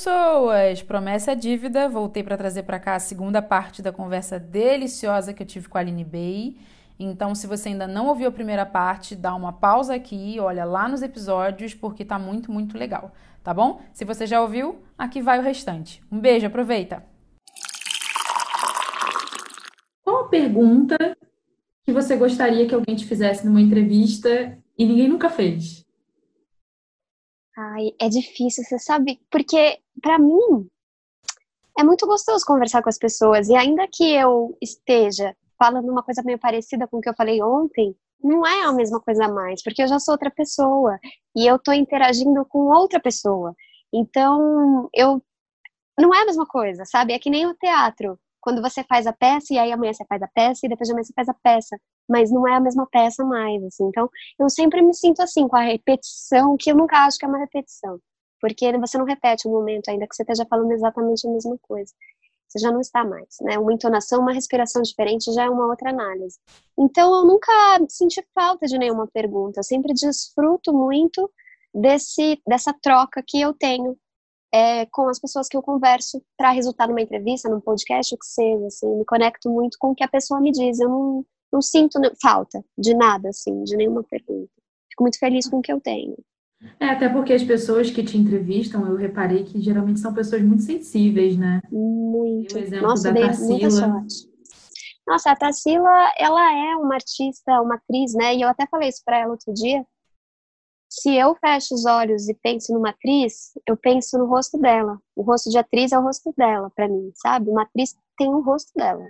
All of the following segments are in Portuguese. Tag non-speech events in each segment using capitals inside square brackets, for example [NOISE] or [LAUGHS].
pessoas! Promessa é dívida. Voltei para trazer para cá a segunda parte da conversa deliciosa que eu tive com a Aline Bay. Então, se você ainda não ouviu a primeira parte, dá uma pausa aqui, olha lá nos episódios, porque tá muito, muito legal, tá bom? Se você já ouviu, aqui vai o restante. Um beijo, aproveita! Qual a pergunta que você gostaria que alguém te fizesse numa entrevista e ninguém nunca fez? Ai, é difícil, você sabe? Porque, para mim, é muito gostoso conversar com as pessoas. E ainda que eu esteja falando uma coisa meio parecida com o que eu falei ontem, não é a mesma coisa mais, porque eu já sou outra pessoa e eu tô interagindo com outra pessoa. Então, eu não é a mesma coisa, sabe? É que nem o teatro quando você faz a peça e aí amanhã você faz a peça e depois de amanhã você faz a peça, mas não é a mesma peça mais, assim. Então, eu sempre me sinto assim com a repetição, que eu nunca acho que é uma repetição, porque você não repete um momento ainda que você esteja falando exatamente a mesma coisa. Você já não está mais, né? Uma entonação, uma respiração diferente já é uma outra análise. Então, eu nunca senti falta de nenhuma pergunta. Eu sempre desfruto muito desse dessa troca que eu tenho é, com as pessoas que eu converso para resultar numa entrevista, num podcast, o que seja, assim, me conecto muito com o que a pessoa me diz. Eu não, não sinto falta de nada, assim, de nenhuma pergunta. Fico muito feliz com o que eu tenho. É, até porque as pessoas que te entrevistam, eu reparei que geralmente são pessoas muito sensíveis, né? Muito. Nossa, dei muita sorte. Nossa, a Tarsila, ela é uma artista, uma atriz, né? E eu até falei isso para ela outro dia, se eu fecho os olhos e penso numa atriz, eu penso no rosto dela. O rosto de atriz é o rosto dela, para mim, sabe? Uma atriz tem o rosto dela.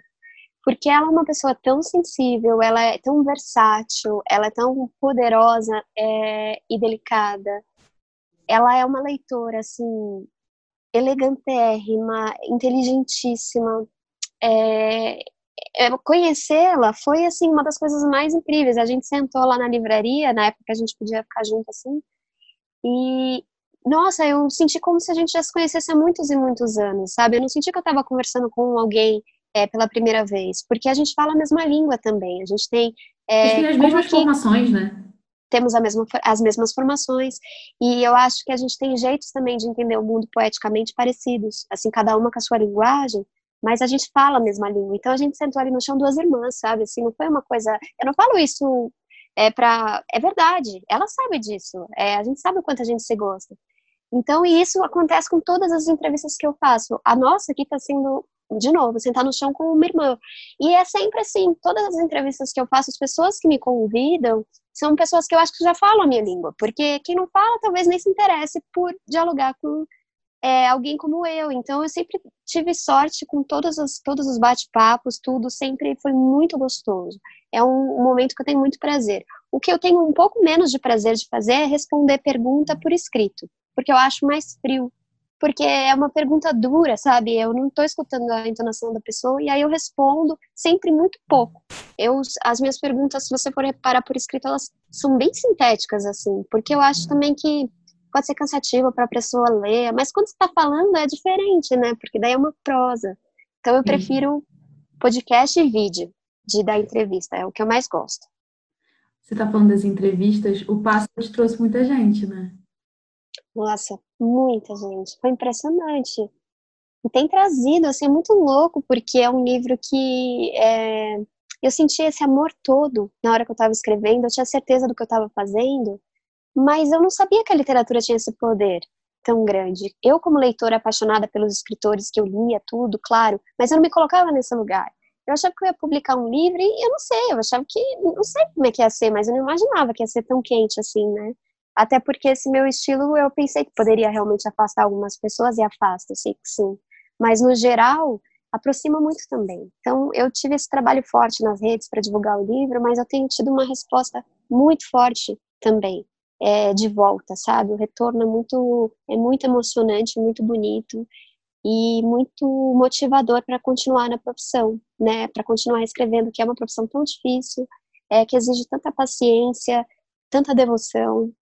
Porque ela é uma pessoa tão sensível, ela é tão versátil, ela é tão poderosa é, e delicada. Ela é uma leitora, assim, elegantérrima, inteligentíssima. É, conhecê-la foi assim uma das coisas mais incríveis. A gente sentou lá na livraria, na época que a gente podia ficar junto assim, e nossa, eu senti como se a gente já se conhecesse há muitos e muitos anos, sabe? Eu não senti que eu estava conversando com alguém é, pela primeira vez, porque a gente fala a mesma língua também. A gente tem. É, a gente tem as mesmas formações, né? Temos a mesma, as mesmas formações, e eu acho que a gente tem jeitos também de entender o mundo poeticamente parecidos, assim, cada uma com a sua linguagem, mas a gente fala a mesma língua. Então a gente sentou ali no chão duas irmãs, sabe? Assim, não foi uma coisa. Eu não falo isso é para. É verdade. Ela sabe disso. É, a gente sabe o quanto a gente se gosta. Então, e isso acontece com todas as entrevistas que eu faço. A nossa aqui está sendo, de novo, sentar no chão com uma irmã. E é sempre assim, todas as entrevistas que eu faço, as pessoas que me convidam são pessoas que eu acho que já falam a minha língua. Porque quem não fala talvez nem se interesse por dialogar com é, alguém como eu. Então, eu sempre tive sorte com todos os, todos os bate-papos, tudo sempre foi muito gostoso. É um, um, momento que eu tenho muito prazer. O que eu tenho um pouco menos de prazer de fazer é responder pergunta por escrito, porque eu acho mais frio. Porque é uma pergunta dura, sabe? Eu não estou escutando a entonação da pessoa e aí eu respondo sempre muito pouco. Eu, as minhas perguntas, se você for reparar por escrito, elas são bem sintéticas, assim, porque eu acho também que pode ser cansativo para a pessoa ler, mas quando você está falando é diferente, né? Porque daí é uma prosa. Então eu prefiro podcast e vídeo de dar entrevista, é o que eu mais gosto. Você está falando das entrevistas, o Pássaro te trouxe muita gente, né? Nossa, muita gente. Foi impressionante. E tem trazido, assim, é muito louco, porque é um livro que é, eu senti esse amor todo na hora que eu estava escrevendo, eu tinha certeza do que eu estava fazendo, mas eu não sabia que a literatura tinha esse poder tão grande. Eu, como leitora apaixonada pelos escritores que eu lia, tudo, claro, mas eu não me colocava nesse lugar. Eu achava que eu ia publicar um livro e eu não sei, eu achava que, não sei como é que ia ser, mas eu não imaginava que ia ser tão quente assim, né? Até porque esse meu estilo eu pensei que poderia realmente afastar algumas pessoas e afasta, sei que sim. Mas no geral, aproxima muito também. Então, eu tive esse trabalho forte nas redes para divulgar o livro, mas eu tenho tido uma resposta muito forte também é, de volta, sabe? O retorno é muito, é muito emocionante, muito bonito e muito motivador para continuar na profissão, né? Para continuar escrevendo, que é uma profissão tão difícil, é, que exige tanta paciência, tanta devoção,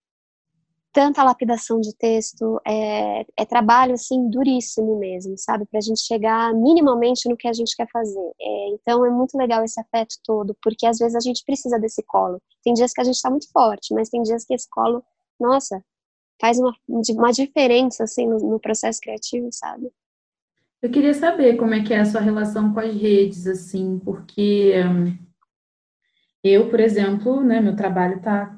tanta lapidação de texto, é, é trabalho assim duríssimo mesmo, sabe, para a gente chegar minimamente no que a gente quer fazer. É, então é muito legal esse afeto todo, porque às vezes a gente precisa desse colo. Tem dias que a gente está muito forte, mas tem dias que esse colo, nossa, faz uma, uma diferença, assim, no, no processo criativo, sabe? Eu queria saber como é que é a sua relação com as redes, assim, porque eu, por exemplo, né, meu trabalho está,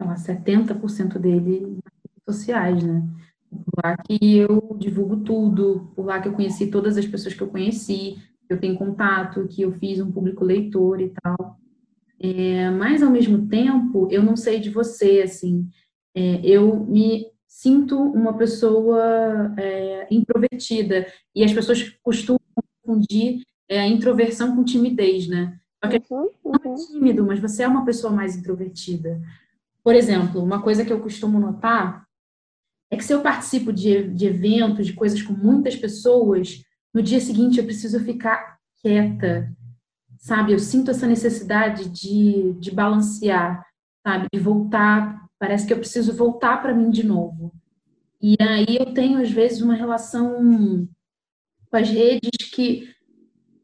sei lá, 70% dele nas redes sociais, né? Por lá que eu divulgo tudo, por lá que eu conheci todas as pessoas que eu conheci, que eu tenho contato, que eu fiz um público leitor e tal. É, mas, ao mesmo tempo, eu não sei de você, assim, é, eu me sinto uma pessoa é, introvertida, e as pessoas costumam confundir é, a introversão com timidez, né? Só que uhum, uhum. não é tímido, mas você é uma pessoa mais introvertida. Por exemplo, uma coisa que eu costumo notar é que se eu participo de, de eventos, de coisas com muitas pessoas, no dia seguinte eu preciso ficar quieta, sabe? Eu sinto essa necessidade de, de balancear, sabe? De voltar, parece que eu preciso voltar para mim de novo. E aí eu tenho, às vezes, uma relação com as redes que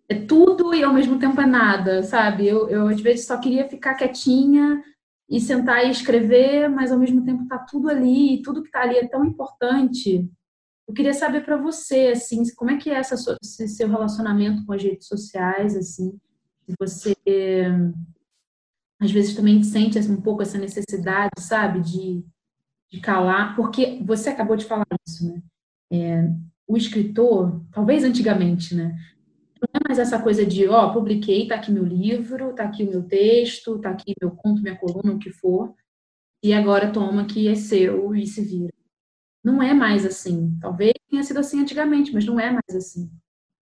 é tudo e ao mesmo tempo é nada, sabe? Eu, eu às vezes só queria ficar quietinha e sentar e escrever, mas ao mesmo tempo tá tudo ali e tudo que tá ali é tão importante. Eu queria saber para você, assim, como é que é essa, esse seu relacionamento com as redes sociais, assim, se você às vezes também sente assim, um pouco essa necessidade, sabe, de, de calar, porque você acabou de falar isso, né? É, o escritor, talvez antigamente, né? Mais essa coisa de, ó, publiquei, tá aqui meu livro, tá aqui o meu texto, tá aqui meu conto, minha coluna, o que for, e agora toma que é seu e se vira. Não é mais assim. Talvez tenha sido assim antigamente, mas não é mais assim.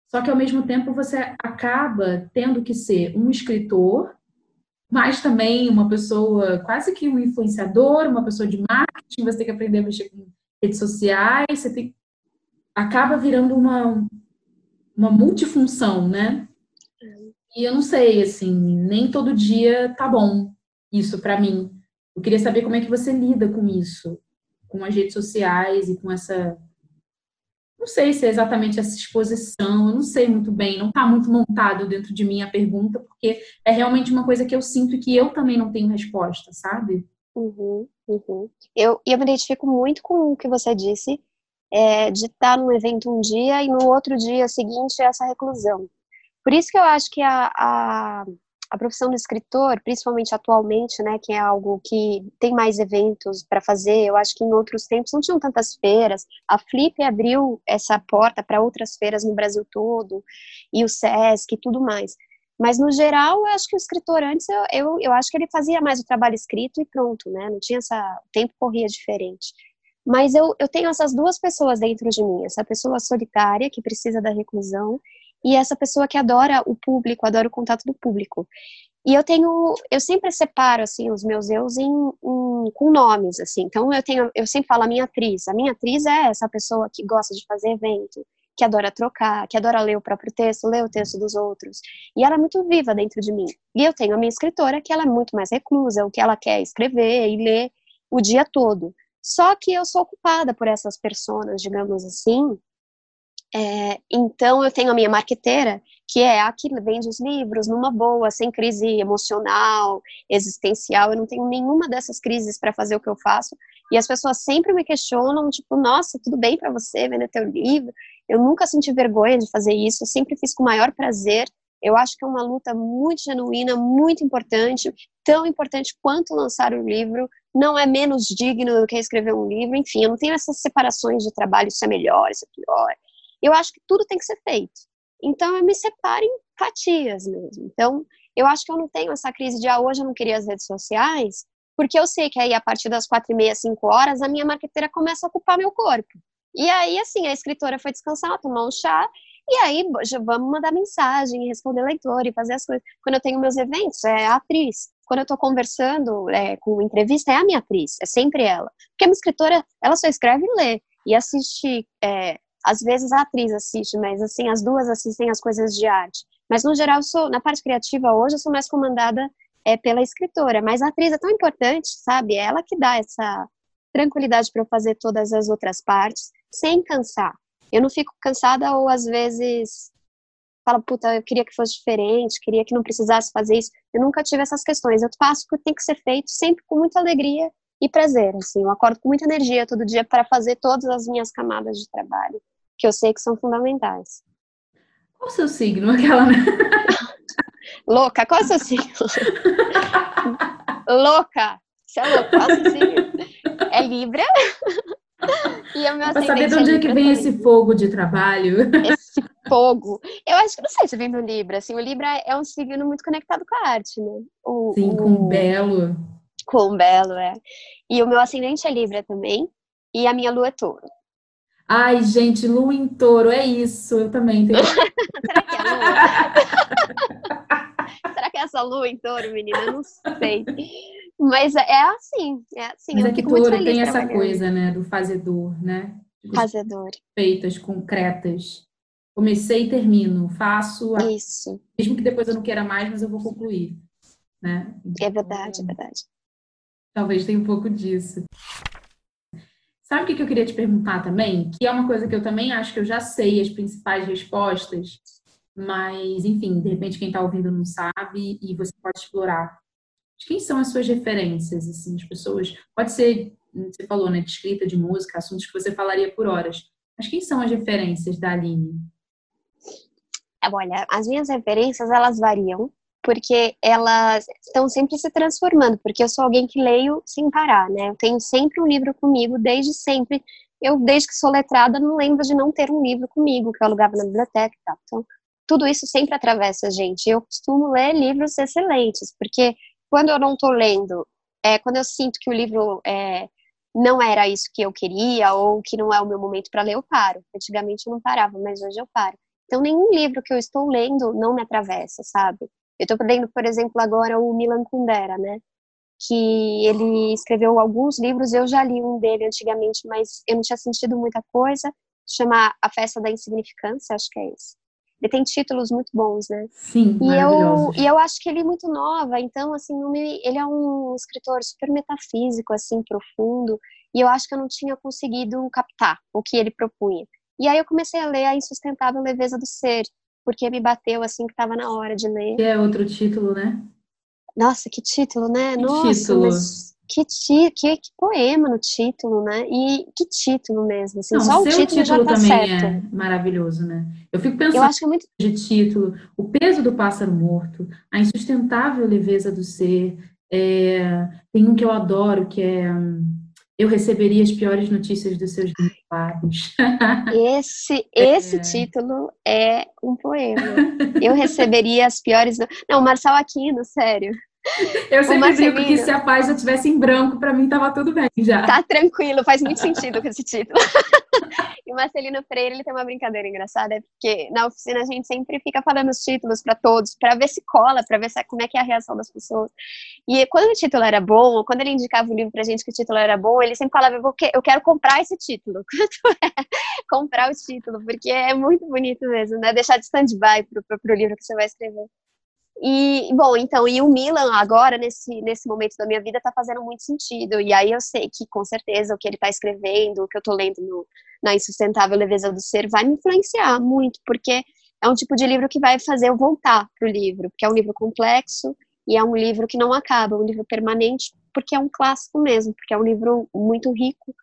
Só que ao mesmo tempo você acaba tendo que ser um escritor, mas também uma pessoa, quase que um influenciador, uma pessoa de marketing, você tem que aprender a mexer com redes sociais, você tem acaba virando uma uma multifunção, né? E eu não sei, assim, nem todo dia tá bom isso para mim. Eu queria saber como é que você lida com isso, com as redes sociais e com essa. Não sei se é exatamente essa exposição, eu não sei muito bem, não está muito montado dentro de mim a pergunta, porque é realmente uma coisa que eu sinto e que eu também não tenho resposta, sabe? Uhum, uhum. Eu, eu me identifico muito com o que você disse, é, de estar num evento um dia e no outro dia seguinte essa reclusão. Por isso que eu acho que a, a, a profissão do escritor, principalmente atualmente, né, que é algo que tem mais eventos para fazer, eu acho que em outros tempos não tinham tantas feiras. A Flip abriu essa porta para outras feiras no Brasil todo, e o SESC e tudo mais. Mas, no geral, eu acho que o escritor antes, eu, eu, eu acho que ele fazia mais o trabalho escrito e pronto, né? Não tinha essa... O tempo corria diferente. Mas eu, eu tenho essas duas pessoas dentro de mim, essa pessoa solitária que precisa da reclusão e essa pessoa que adora o público, adora o contato do público. E eu tenho, eu sempre separo assim os meus eus em, em, com nomes assim. Então eu tenho, eu sempre falo a minha atriz. A minha atriz é essa pessoa que gosta de fazer evento, que adora trocar, que adora ler o próprio texto, ler o texto dos outros. E ela é muito viva dentro de mim. E eu tenho a minha escritora que ela é muito mais reclusa, o que ela quer escrever e ler o dia todo. Só que eu sou ocupada por essas pessoas, digamos assim. É, então eu tenho a minha marqueteira, que é a que vende os livros numa boa, sem crise emocional, existencial. Eu não tenho nenhuma dessas crises para fazer o que eu faço. E as pessoas sempre me questionam, tipo, nossa, tudo bem para você vender teu livro? Eu nunca senti vergonha de fazer isso, eu sempre fiz com o maior prazer. Eu acho que é uma luta muito genuína, muito importante, tão importante quanto lançar o livro, não é menos digno do que escrever um livro, enfim, eu não tenho essas separações de trabalho, isso é melhor, isso é pior. Eu acho que tudo tem que ser feito. Então eu me separo em fatias mesmo. Então, eu acho que eu não tenho essa crise de ah, hoje eu não queria as redes sociais, porque eu sei que aí a partir das quatro e meia, cinco horas, a minha marqueteira começa a ocupar meu corpo. E aí, assim, a escritora foi descansar, tomar um chá, e aí já vamos mandar mensagem, responder leitor e fazer as coisas. Quando eu tenho meus eventos, é atriz. Quando eu estou conversando é, com entrevista, é a minha atriz, é sempre ela. Porque uma escritora, ela só escreve e lê. E assiste, é, às vezes a atriz assiste, mas assim, as duas assistem as coisas de arte. Mas no geral, sou, na parte criativa hoje, eu sou mais comandada é, pela escritora. Mas a atriz é tão importante, sabe? É ela que dá essa tranquilidade para eu fazer todas as outras partes, sem cansar. Eu não fico cansada ou às vezes falo, puta, eu queria que fosse diferente, queria que não precisasse fazer isso. Eu nunca tive essas questões. Eu faço o que tem que ser feito sempre com muita alegria e prazer, assim, eu acordo com muita energia todo dia para fazer todas as minhas camadas de trabalho, que eu sei que são fundamentais. Qual o seu signo, aquela, né? [LAUGHS] Louca, qual o seu signo? [LAUGHS] Louca, você é louca, qual o seu signo? É Libra. [LAUGHS] meu Pra saber de onde é que vem esse fogo de trabalho. [LAUGHS] Esse fogo. Eu acho que não sei se vem do Libra, assim, o Libra é um signo muito conectado com a arte, né? O, Sim, com o belo. Com o belo, é. E o meu ascendente é Libra também, e a minha lua é touro. Ai, gente, lua em touro, é isso, eu também tenho. [LAUGHS] Será que é lua? [LAUGHS] Será que é essa lua em touro, menina? Eu não sei. Mas é assim, é assim. Mas é que touro tem essa coisa, né, do fazedor, né? Fazedor. Feitas, concretas. Comecei e termino, faço. A... Isso. Mesmo que depois eu não queira mais, mas eu vou concluir. Né? Então, é verdade, é verdade. Talvez tenha um pouco disso. Sabe o que eu queria te perguntar também? Que é uma coisa que eu também acho que eu já sei as principais respostas, mas, enfim, de repente quem está ouvindo não sabe e você pode explorar. Quem são as suas referências, assim, as pessoas? Pode ser, você falou, né, de escrita, de música, assuntos que você falaria por horas. Mas quem são as referências da Aline? Olha, as minhas referências, elas variam, porque elas estão sempre se transformando, porque eu sou alguém que leio sem parar, né? Eu tenho sempre um livro comigo, desde sempre. Eu, desde que sou letrada, não lembro de não ter um livro comigo, que eu alugava na biblioteca e tal. Então, tudo isso sempre atravessa a gente. Eu costumo ler livros excelentes, porque quando eu não estou lendo, é, quando eu sinto que o livro é, não era isso que eu queria ou que não é o meu momento para ler, eu paro. Antigamente eu não parava, mas hoje eu paro. Então, nenhum livro que eu estou lendo não me atravessa, sabe? Eu estou lendo, por exemplo, agora o Milan Kundera, né? Que ele escreveu alguns livros, eu já li um dele antigamente, mas eu não tinha sentido muita coisa. Chama A Festa da Insignificância, acho que é esse. Ele tem títulos muito bons, né? Sim, e eu E eu acho que ele é muito nova, então, assim, me, ele é um escritor super metafísico, assim, profundo, e eu acho que eu não tinha conseguido captar o que ele propunha. E aí eu comecei a ler A Insustentável Leveza do Ser, porque me bateu, assim, que estava na hora de ler. Que é outro título, né? Nossa, que título, né? Que Nossa, título. Mas que, ti, que, que, poema no título, né? E que título mesmo, assim, Não, só o título, título já tá também certo. é maravilhoso, né? Eu fico pensando eu acho que é muito... de título, o peso do pássaro morto, a insustentável leveza do ser, é, tem um que eu adoro, que é eu receberia as piores notícias dos seus lábios. [LAUGHS] Esse, esse é. título é um poema. Eu receberia as piores. Não, Marçal Aquino, sério. Eu sempre brinco que se a página tivesse em branco, para mim tava tudo bem já. Tá tranquilo, faz muito sentido com esse título. [LAUGHS] e o Marcelino Freire, ele tem uma brincadeira engraçada, é porque na oficina a gente sempre fica falando os títulos para todos, para ver se cola, para ver se, como é que é a reação das pessoas. E quando o título era bom, ou quando ele indicava o livro pra gente que o título era bom, ele sempre falava, eu quero comprar esse título. [LAUGHS] Quanto é comprar o título? Porque é muito bonito mesmo, né? Deixar de stand-by pro, pro, pro livro que você vai escrever. E, bom, então, e o Milan agora, nesse, nesse momento da minha vida, está fazendo muito sentido. E aí eu sei que, com certeza, o que ele está escrevendo, o que eu estou lendo no, na Insustentável Leveza do Ser, vai me influenciar muito, porque é um tipo de livro que vai fazer eu voltar para o livro, porque é um livro complexo e é um livro que não acaba, é um livro permanente, porque é um clássico mesmo, porque é um livro muito rico.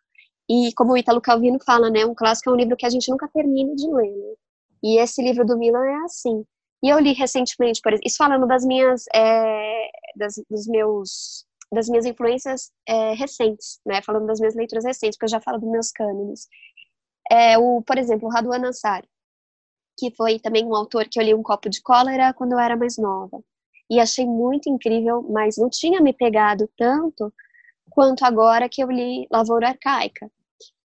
E como o Italo Calvino fala, né, um clássico é um livro que a gente nunca termina de ler. Né? E esse livro do Milan é assim. E eu li recentemente, por isso falando das minhas, é, das, dos meus, das minhas influências é, recentes, né? Falando das minhas leituras recentes, porque eu já falo dos meus cânones. É, o, por exemplo, o Raduan Ansari, que foi também um autor que eu li um copo de cólera quando eu era mais nova. E achei muito incrível, mas não tinha me pegado tanto quanto agora que eu li Lavoura Arcaica.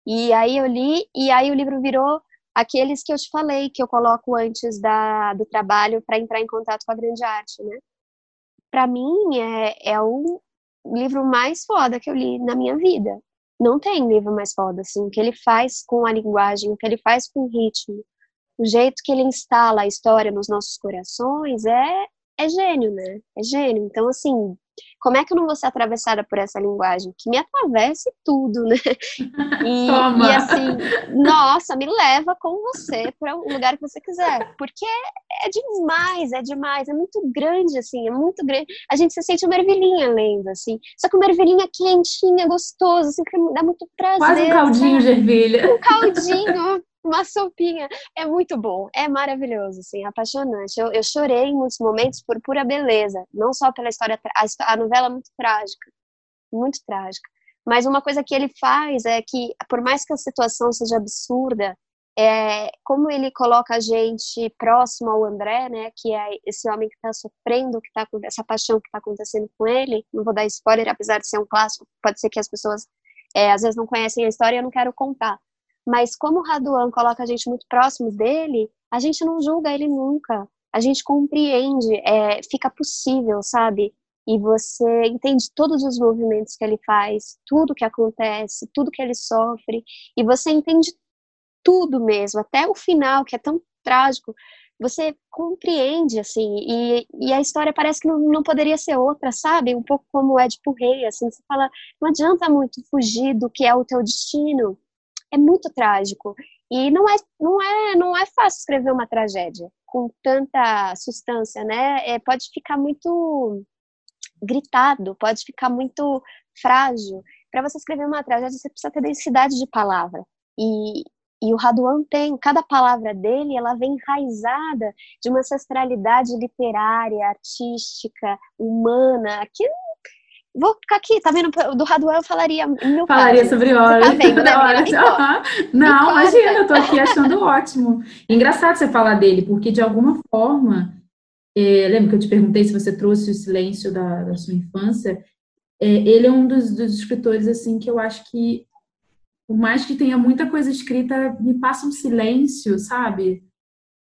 E aí eu li, e aí o livro virou aqueles que eu te falei, que eu coloco antes da, do trabalho para entrar em contato com a grande arte, né? Para mim, é, é o livro mais foda que eu li na minha vida. Não tem livro mais foda, assim, o que ele faz com a linguagem, o que ele faz com o ritmo, o jeito que ele instala a história nos nossos corações é, é gênio, né? É gênio. Então, assim, Como é que eu não vou ser atravessada por essa linguagem? Que me atravesse tudo, né? [LAUGHS] E, Toma. e assim, nossa, me leva com você para o lugar que você quiser. Porque é demais, é demais, é muito grande, assim, é muito grande. A gente se sente uma ervilhinha lendo, assim. Só que uma ervilhinha quentinha, gostosa, assim, que dá muito prazer. Quase um caldinho sabe? de ervilha. Um caldinho uma sopinha. É muito bom, é maravilhoso, assim, apaixonante. Eu, eu chorei em muitos momentos por pura beleza, não só pela história, a, a novela é muito trágica, muito trágica. Mas uma coisa que ele faz é que, por mais que a situação seja absurda, é, como ele coloca a gente próximo ao André, né, que é esse homem que está sofrendo, que com essa paixão que está acontecendo com ele. Não vou dar spoiler, apesar de ser um clássico, pode ser que as pessoas é, às vezes não conhecem a história, e eu não quero contar. Mas como o Raduan coloca a gente muito próximo dele, a gente não julga ele nunca. A gente compreende, é, fica possível, sabe? E você entende todos os movimentos que ele faz, tudo que acontece, tudo que ele sofre, e você entende tudo mesmo, até o final, que é tão trágico, você compreende, assim, e, e a história parece que não, não poderia ser outra, sabe? Um pouco como o Ed Rei, assim, você fala, não adianta muito fugir do que é o teu destino, é muito trágico. E não é, não é, não é fácil escrever uma tragédia com tanta substância, né? É, pode ficar muito gritado, pode ficar muito frágil. Para você escrever uma tragédia, você precisa ter densidade de palavra. E, e o Raduan tem, cada palavra dele, ela vem enraizada de uma ancestralidade literária, artística, humana, que vou ficar aqui, tá vendo? Do Raduan eu falaria mil Falaria sobre horas. Tá vendo, né? Horas. Uhum. Não, imagina, eu tô aqui achando [LAUGHS] ótimo. Engraçado você falar dele, porque de alguma forma, é, lembra que eu te perguntei se você trouxe o silêncio da, da sua infância? É, ele é um dos, dos escritores, assim, que eu acho que, por mais que tenha muita coisa escrita, me passa um silêncio, sabe?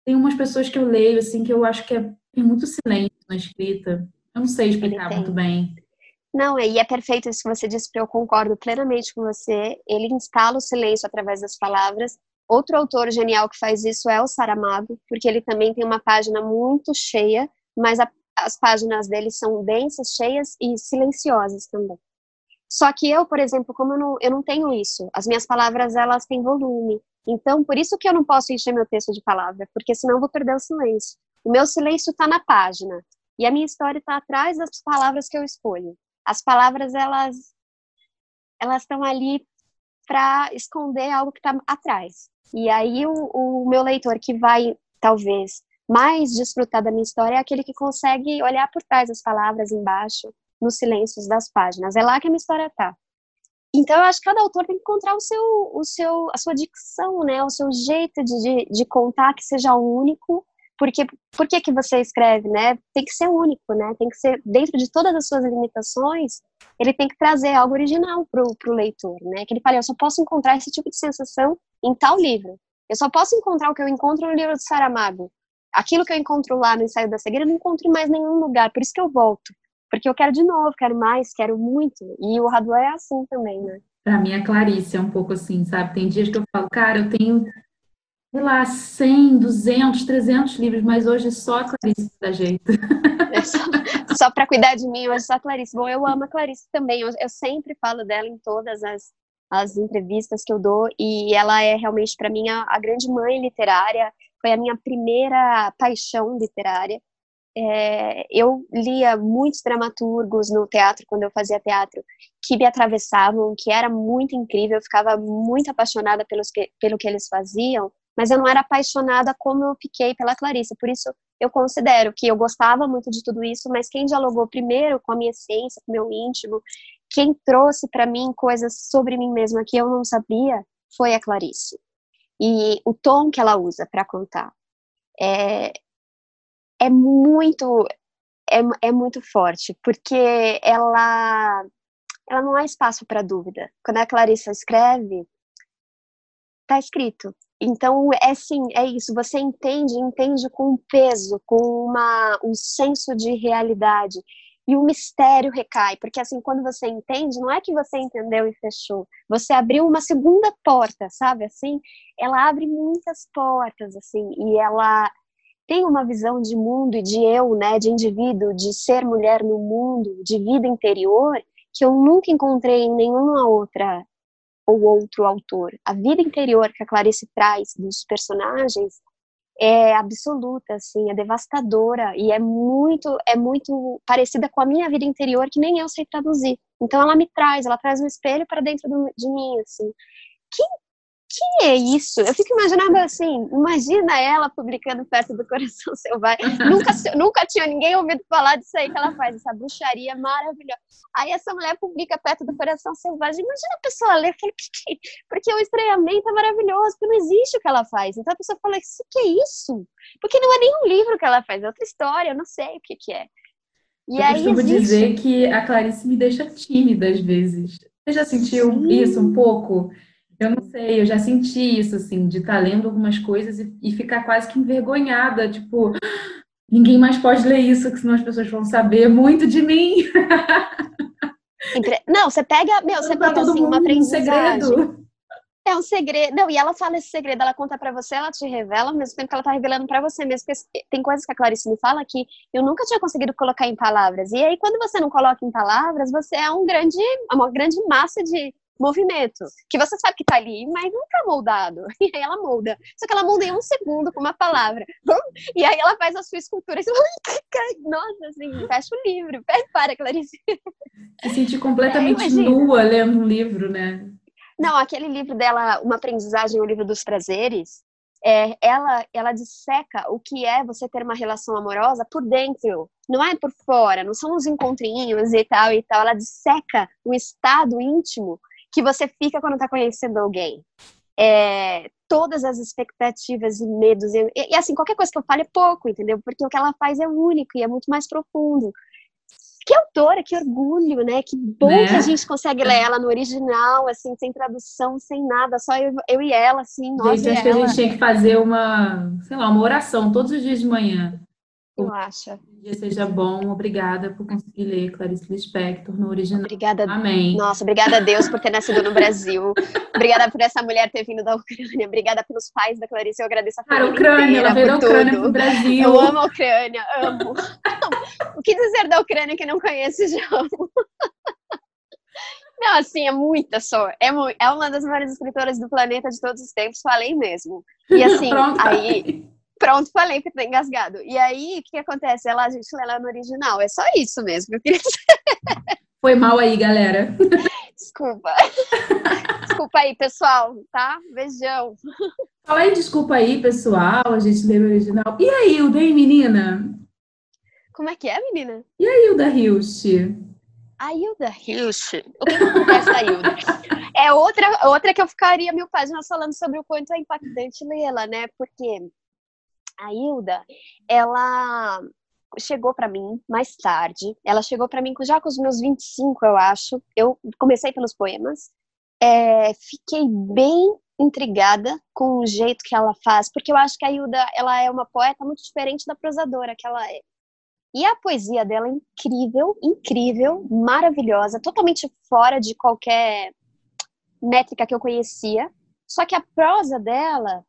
Tem umas pessoas que eu leio, assim, que eu acho que é, tem muito silêncio na escrita. Eu não sei explicar muito bem. Não, e é perfeito isso que você disse, porque eu concordo plenamente com você. Ele instala o silêncio através das palavras. Outro autor genial que faz isso é o Saramago, porque ele também tem uma página muito cheia, mas a, as páginas dele são densas, cheias e silenciosas também. Só que eu, por exemplo, como eu não, eu não tenho isso, as minhas palavras elas têm volume. Então, por isso que eu não posso encher meu texto de palavra, porque senão eu vou perder o silêncio. O meu silêncio está na página e a minha história está atrás das palavras que eu escolho as palavras elas elas estão ali para esconder algo que está atrás. E aí o, o, meu leitor que vai talvez mais desfrutar da minha história é aquele que consegue olhar por trás das palavras embaixo, nos silêncios das páginas. É lá que a minha história está. Então eu acho que cada autor tem que encontrar o seu, o seu, a sua dicção, né, o seu jeito de, de, de contar que seja único porque por que que você escreve, né? Tem que ser único, né? Tem que ser dentro de todas as suas limitações, ele tem que trazer algo original pro, pro leitor, né? Que ele fale, eu só posso encontrar esse tipo de sensação em tal livro. Eu só posso encontrar o que eu encontro no livro de Saramago. Aquilo que eu encontro lá no ensaio da cegueira, eu não encontro em mais nenhum lugar. Por isso que eu volto, porque eu quero de novo, quero mais, quero muito. E o Raduan é assim também, né? Pra mim, a Clarice é um pouco assim, sabe? Tem dias que eu falo, cara, eu tenho sei lá, 100, 200, 300 livros, mas hoje só a Clarice dá jeito. É só, só para cuidar de mim, hoje só a Clarice. Bom, eu amo a Clarice também, eu, eu sempre falo dela em todas as, as entrevistas que eu dou, e ela é realmente, para mim, a, a, grande mãe literária, foi a minha primeira paixão literária. É, eu lia muitos dramaturgos no teatro, quando eu fazia teatro, que me atravessavam, que era muito incrível, eu ficava muito apaixonada pelos pelo que eles faziam, mas eu não era apaixonada como eu fiquei pela Clarice. Por isso, eu considero que eu gostava muito de tudo isso, mas quem dialogou primeiro com a minha essência, com o meu íntimo, quem trouxe para mim coisas sobre mim mesma que eu não sabia, foi a Clarice. E o tom que ela usa para contar é, é muito é, é muito forte, porque ela ela não há espaço para dúvida. Quando a Clarissa escreve, tá escrito. Então, é sim, é isso. Você entende, entende com peso, com uma, um senso de realidade. E o mistério recai, porque assim, quando você entende, não é que você entendeu e fechou. Você abriu uma segunda porta, sabe? Assim, ela abre muitas portas, assim, e ela tem uma visão de mundo e de eu, né, de indivíduo, de ser mulher no mundo, de vida interior, que eu nunca encontrei em nenhuma outra ou outro autor. A vida interior que a Clarice traz dos personagens é absoluta, assim, é devastadora e é muito, é muito parecida com a minha vida interior que nem eu sei traduzir. Então ela me traz, ela traz um espelho para dentro do, de mim, assim. Que que é isso? Eu fico imaginando assim, imagina ela publicando Perto do Coração Selvagem. nunca, nunca tinha ninguém ouvido falar disso aí que ela faz, essa bruxaria maravilhosa. Aí essa mulher publica Perto do Coração Selvagem. Imagina a pessoa ler, fala, que, porque o estranhamento é maravilhoso, porque não existe o que ela faz. Então a pessoa fala, o que é isso? Porque não é nem um livro que ela faz, é outra história, eu não sei o que, que é. E eu aí costumo existe... dizer que a Clarice me deixa tímida às vezes. Você já sentiu Sim. isso um pouco? Eu não sei, eu já senti isso, assim, de estar tá lendo algumas coisas e, e ficar quase que envergonhada, tipo, ninguém mais pode ler isso, que senão as pessoas vão saber muito de mim. [LAUGHS] Não, você pega, meu, você tá pega assim, uma aprendizagem. Um segredo. É um segredo. Não, e ela fala esse segredo, ela conta para você, ela te revela, ao mesmo tempo que ela tá revelando para você mesmo. Porque tem coisas que a Clarice me fala que eu nunca tinha conseguido colocar em palavras. E aí, quando você não coloca em palavras, você é um grande, uma grande massa de movimento, que você sabe que tá ali, mas não tá moldado. [LAUGHS] E aí ela molda. Só que ela molda em um segundo com uma palavra. [LAUGHS] E aí ela faz a sua escultura. [LAUGHS] Nossa, assim, fecha o livro. Para, Clarice. Se sentir completamente é, nua lendo um livro, né? Não, aquele livro dela, Uma Aprendizagem, o Livro dos Prazeres, é, ela, ela disseca o que é você ter uma relação amorosa por dentro, não é por fora, não são os encontrinhos e tal e tal. Ela disseca o estado íntimo que você fica quando está conhecendo alguém. É, todas as expectativas e medos. E, e, assim, qualquer coisa que eu fale é pouco, entendeu? Porque o que ela faz é único e é muito mais profundo. Que autora, que orgulho, né? Que bom né? que a gente consegue ler ela no original, assim, sem tradução, sem nada, só eu, eu e ela, assim, nós gente, acho que a gente tinha que fazer uma, sei lá, uma oração todos os dias de manhã. Eu acho. dia seja bom. Obrigada por conseguir ler Clarice Lispector no original. Obrigada. Amém. Nossa, obrigada a Deus por ter nascido no Brasil. obrigada por essa mulher ter vindo da Ucrânia. Obrigada pelos pais da Clarice. Eu agradeço a família Cara, Ucrânia, ela veio da Ucrânia pro Brasil. Eu amo a Ucrânia, amo. o que dizer da Ucrânia que não conhece já amo. Não, assim, é muita só. É, é uma das maiores escritoras do planeta de todos os tempos, falei mesmo. E assim, aí Pronto, falei que tá engasgado. E aí, o que acontece? Ela, a gente lê ela no original. É só isso mesmo que eu queria [LAUGHS] dizer. Foi mal aí, galera. Desculpa. [LAUGHS] Desculpa aí, pessoal, tá? Beijão. Fala aí, desculpa aí, pessoal. A gente lê no original. E aí, o hein, menina? Como é que é, menina? E a Hilda Hilst? A Hilda Hilst? O que acontece a Hilda? É outra, outra que eu ficaria mil páginas falando sobre o quanto é impactante lê-la, né? Porque a Hilda, ela chegou para mim mais tarde. Ela chegou para mim já com os meus 25, eu acho. Eu comecei pelos poemas. É, fiquei bem intrigada com o jeito que ela faz, porque eu acho que a Hilda, ela é uma poeta muito diferente da prosadora que ela é. E a poesia dela é incrível, incrível, maravilhosa, totalmente fora de qualquer métrica que eu conhecia. Só que a prosa dela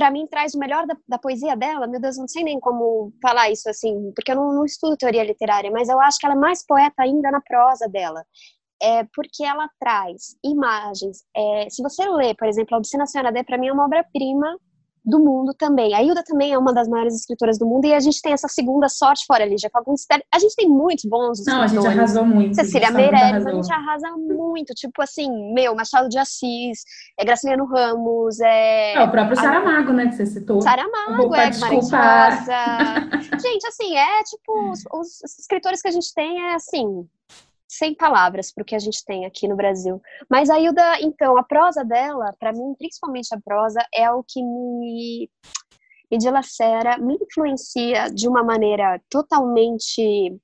para mim traz o melhor da, da, poesia dela. Meu Deus, não sei nem como falar isso assim, porque eu não, não estudo teoria literária, mas eu acho que ela é mais poeta ainda na prosa dela. É porque ela traz imagens. É, se você lê, por exemplo, A Obstinação D, para mim é uma obra-prima do mundo também. A Hilda também é uma das maiores escritoras do mundo e a gente tem essa segunda sorte fora ali, já com alguns a gente tem muitos bons escritores. Não, a gente arrasou muito. Cecília Meirelles, a gente arrasa muito, tipo assim, meu, Machado de Assis, é Graciliano Ramos, é... é o próprio Saramago, né, que você citou. Saramago, é Rosa. gente, assim, é tipo, os, os escritores que a gente tem é assim, sem palavras para o que a gente tem aqui no Brasil. Mas a Hilda, então, a prosa dela, para mim, principalmente a prosa, é o que me, me dilacera, me influencia de uma maneira totalmente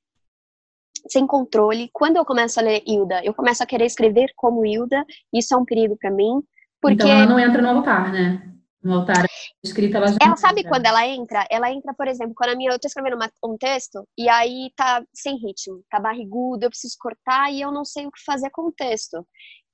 sem controle. Quando eu começo a ler Hilda, eu começo a querer escrever como Hilda, isso é um perigo para mim. Porque... Então ela não entra no altar, né? No altar escrita, ela já Ela sabe quando ela entra? Ela entra, por exemplo, quando a minha, eu tô escrevendo uma, um texto e aí tá sem ritmo, tá barrigudo, eu preciso cortar e eu não sei o que fazer com o texto.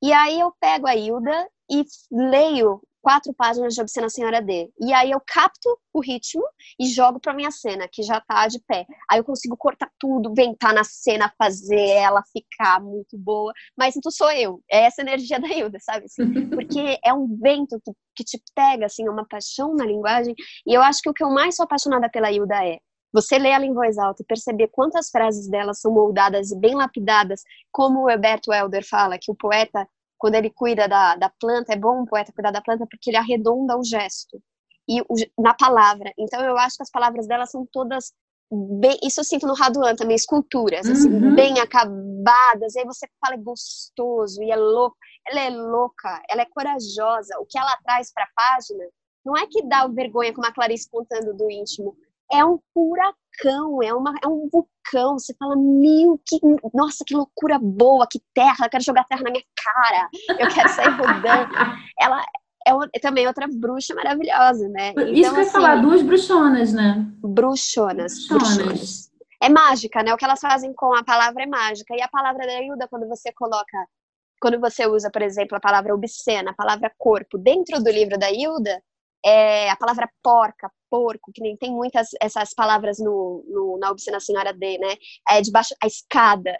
E aí eu pego a Hilda e leio quatro páginas de Obscena Senhora D. E aí eu capto o ritmo e jogo pra minha cena, que já tá de pé. Aí eu consigo cortar tudo, ventar na cena, fazer ela ficar muito boa. Mas então sou eu. É essa energia da Hilda, sabe? Assim, [LAUGHS] porque é um vento que, que te pega, assim, é uma paixão na linguagem. E eu acho que o que eu mais sou apaixonada pela Hilda é você lê ela em voz alta e perceber quantas frases dela são moldadas e bem lapidadas, como o Alberto Helder fala, que o poeta quando ele cuida da, da planta, é bom o poeta cuidar da planta porque ele arredonda o gesto e o, na palavra. Então eu acho que as palavras dela são todas bem, isso eu sinto no Raduan também, esculturas, assim, uhum. bem acabadas, e aí você fala é gostoso, e é louco, ela é louca, ela é corajosa, o que ela traz para a página não é que dá vergonha, como a Clarice contando do íntimo, é um furacão, é, uma, é um vulcão. Você fala, meu, que, nossa, que loucura boa, que terra, eu quero jogar terra na minha cara, eu quero sair rodando. [LAUGHS] Ela é, também outra bruxa maravilhosa, né? Então, Isso que eu ia assim, falar, duas bruxonas, né? Bruxonas, bruxonas. bruxonas. É mágica, né? O que elas fazem com a palavra é mágica. E a palavra da Hilda, quando você coloca, quando você usa, por exemplo, a palavra obscena, a palavra corpo, dentro do livro da Hilda, é, a palavra porca, porco, que nem tem muitas essas palavras no, no na Obscena Senhora D, né? É debaixo a escada.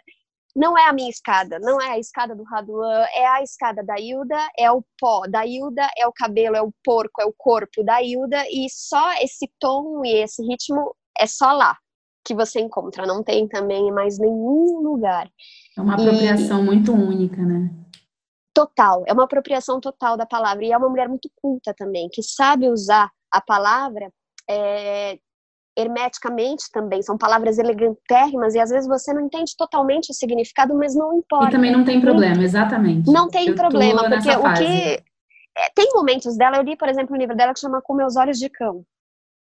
Não é a minha escada, não é a escada do Raduan, é a escada da Hilda, é o pó da Hilda, é o cabelo, é o porco, é o corpo da Hilda, e só esse tom e esse ritmo é só lá que você encontra, não tem também em mais nenhum lugar. É uma apropriação e... muito única, né? Total, é uma apropriação total da palavra. E é uma mulher muito culta também, que sabe usar a palavra é, hermeticamente também. São palavras elegantérrimas e às vezes você não entende totalmente o significado, mas não importa. E também não tem problema, exatamente. Não tem eu problema, porque o que. É, tem momentos dela, eu li, por exemplo, um livro dela que chama Com Meus Olhos de Cão.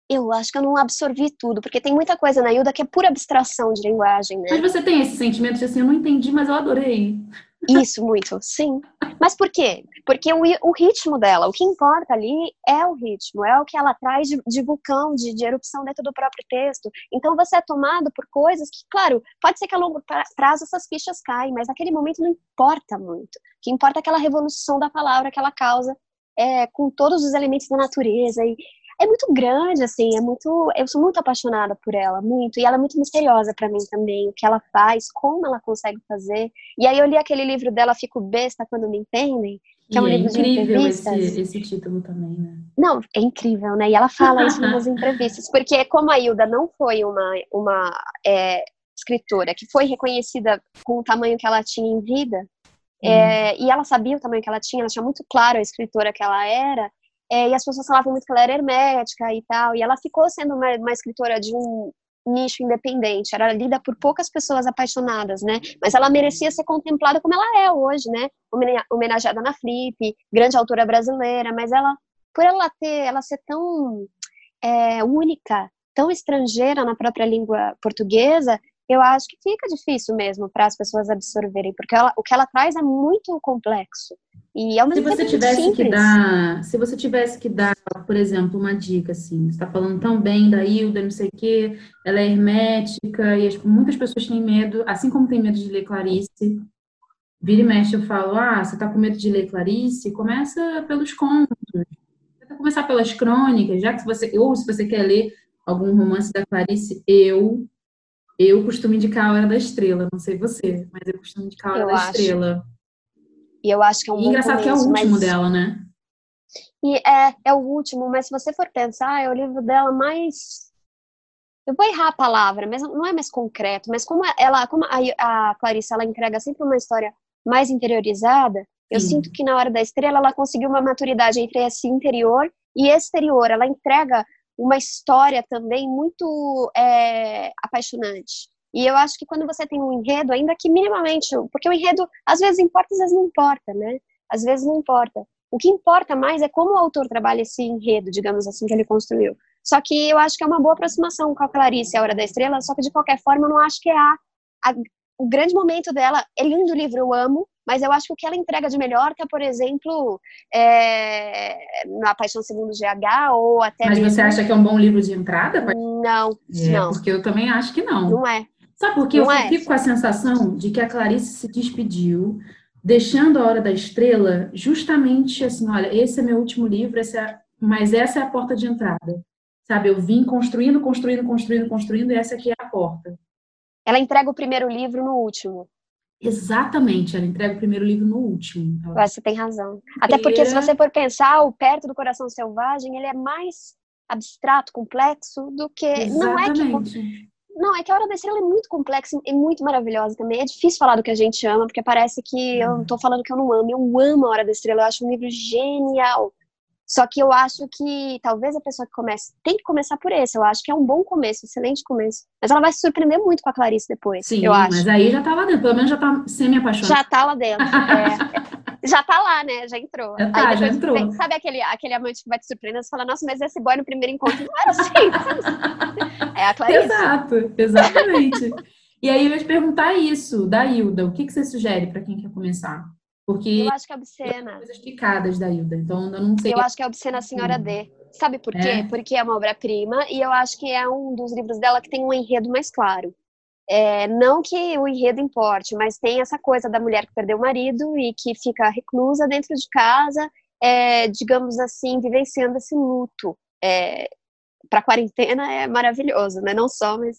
Eu acho que eu não absorvi tudo, porque tem muita coisa na Hilda que é pura abstração de linguagem, né? Mas você tem esse sentimento de assim, eu não entendi, mas eu adorei. Isso, muito, sim. Mas por quê? Porque o, o, ritmo dela, o que importa ali é o ritmo, é o que ela traz de, de vulcão, de, de, erupção dentro do próprio texto. Então você é tomado por coisas que, claro, pode ser que a longo prazo essas fichas caem, mas naquele momento não importa muito. O que importa é aquela revolução da palavra que ela causa é, com todos os elementos da natureza e, é muito grande, assim, é muito. Eu sou muito apaixonada por ela, muito. E ela é muito misteriosa para mim também, o que ela faz, como ela consegue fazer. E aí eu li aquele livro dela, Fico Besta Quando Me Entendem, que é um é livro de entrevistas. Esse, esse título também, né? Não, é incrível, né? E ela fala isso [LAUGHS] nas entrevistas, porque como a Hilda não foi uma, uma é, escritora que foi reconhecida com o tamanho que ela tinha em vida, é, e ela sabia o tamanho que ela tinha, ela tinha muito claro a escritora que ela era, é, e as pessoas falavam muito que ela era hermética e tal, e ela ficou sendo uma, uma escritora de um nicho independente, era lida por poucas pessoas apaixonadas, né? Mas ela merecia ser contemplada como ela é hoje, né? Homenageada na Flip, grande autora brasileira, mas ela, por ela ter, ela ser tão é, única, tão estrangeira na própria língua portuguesa, eu acho que fica difícil mesmo para as pessoas absorverem, porque ela, o que ela traz é muito complexo. E ao mesmo se você tivesse simples. que dar, se você tivesse que dar, por exemplo, uma dica assim, você está falando tão bem da Hilda, não sei o quê, ela é hermética e as, muitas pessoas têm medo, assim como tem medo de ler Clarice. Vira e mexe, eu falo, ah, você está com medo de ler Clarice? Começa pelos contos. Tenta começar pelas crônicas, já que você, ou se você quer ler algum romance da Clarice, eu eu costumo indicar a Hora da Estrela, não sei você, mas eu costumo indicar a Hora eu da acho. Estrela. E eu acho que é um e engraçado começo, que é o último mas... dela, né? E é, é o último, mas se você for pensar, é o livro dela mais. Eu vou errar a palavra, mas não é mais concreto, mas como ela, como a, a Clarice ela entrega sempre uma história mais interiorizada, eu Sim. sinto que na Hora da Estrela ela conseguiu uma maturidade entre esse interior e exterior. Ela entrega uma história também muito é, apaixonante. E eu acho que quando você tem um enredo, ainda que minimamente, porque o enredo às vezes importa, às vezes não importa, né? Às vezes não importa. O que importa mais é como o autor trabalha esse enredo, digamos assim, que ele construiu. Só que eu acho que é uma boa aproximação com a Clarice, A Hora da Estrela, só que de qualquer forma eu não acho que é a, a o grande momento dela. É lindo o livro, eu amo, mas eu acho que o que ela entrega de melhor tá, por exemplo, é, na Paixão Segundo GH, ou até. Mas mesmo... você acha que é um bom livro de entrada? Não, é, não. Porque eu também acho que não. Não é. Sabe por quê? Eu é. fico com a sensação de que a Clarice se despediu deixando a Hora da Estrela justamente assim, olha, esse é meu último livro, é, mas essa é a porta de entrada. Sabe, eu vim construindo, construindo, construindo, construindo, e essa aqui é a porta. Ela entrega o primeiro livro no último. Exatamente, ela entrega o primeiro livro no último. Ela... Você tem razão. Até porque se você for pensar, o Perto do Coração Selvagem, ele é mais abstrato, complexo do que... Exatamente. Não é que... Não, é que a Hora da Estrela é muito complexa e muito maravilhosa também. É difícil falar do que a gente ama, porque parece que eu não tô falando que eu não amo. Eu amo a Hora da Estrela, eu acho um livro genial. Só que eu acho que talvez a pessoa que comece tem que começar por esse. Eu acho que é um bom começo, excelente começo. Mas ela vai se surpreender muito com a Clarice depois. Sim, eu acho. mas aí já tá lá dentro. Pelo menos já tá semi-apaixonada. Já tá lá dentro. é. [LAUGHS] Já tá lá, né? Já entrou. Já tá, já entrou. Vem, sabe aquele, aquele amante que vai te surpreender? Você fala, nossa, mas esse boy no primeiro encontro não era assim. [LAUGHS] é a Clarice. Exato, exatamente. e aí eu ia te perguntar isso, da Hilda. O que, que você sugere para quem quer começar? Porque eu acho que é obscena. Coisas picadas da Hilda, então eu não sei. Eu acho que é obscena a Senhora D. Sabe por quê? É. Porque é uma obra-prima e eu acho que é um dos livros dela que tem um enredo mais claro. É, não que o enredo importe, mas tem essa coisa da mulher que perdeu o marido e que fica reclusa dentro de casa, é, digamos assim, vivenciando esse luto. É, Para quarentena é maravilhoso, né? Não só, mas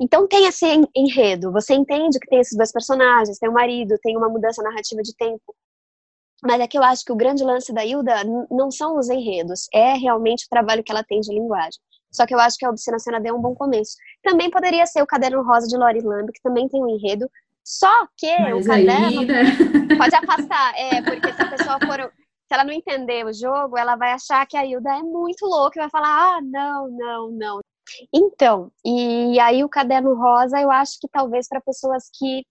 então tem esse enredo, você entende que tem esses dois personagens, tem o marido, tem uma mudança narrativa de tempo. Mas é que eu acho que o grande lance da Hilda não são os enredos, é realmente o trabalho que ela tem de linguagem. Só que eu acho que a Obstinação deu um bom começo. Também poderia ser o Caderno Rosa de Lori Lamb, que também tem um enredo, só que Mas o caderno aí, né? [LAUGHS] pode afastar, é, porque se a pessoa for se ela não entender o jogo, ela vai achar que a Hilda é muito louca e vai falar: ah, não, não, não. Então, e aí o caderno rosa, eu acho que talvez para pessoas que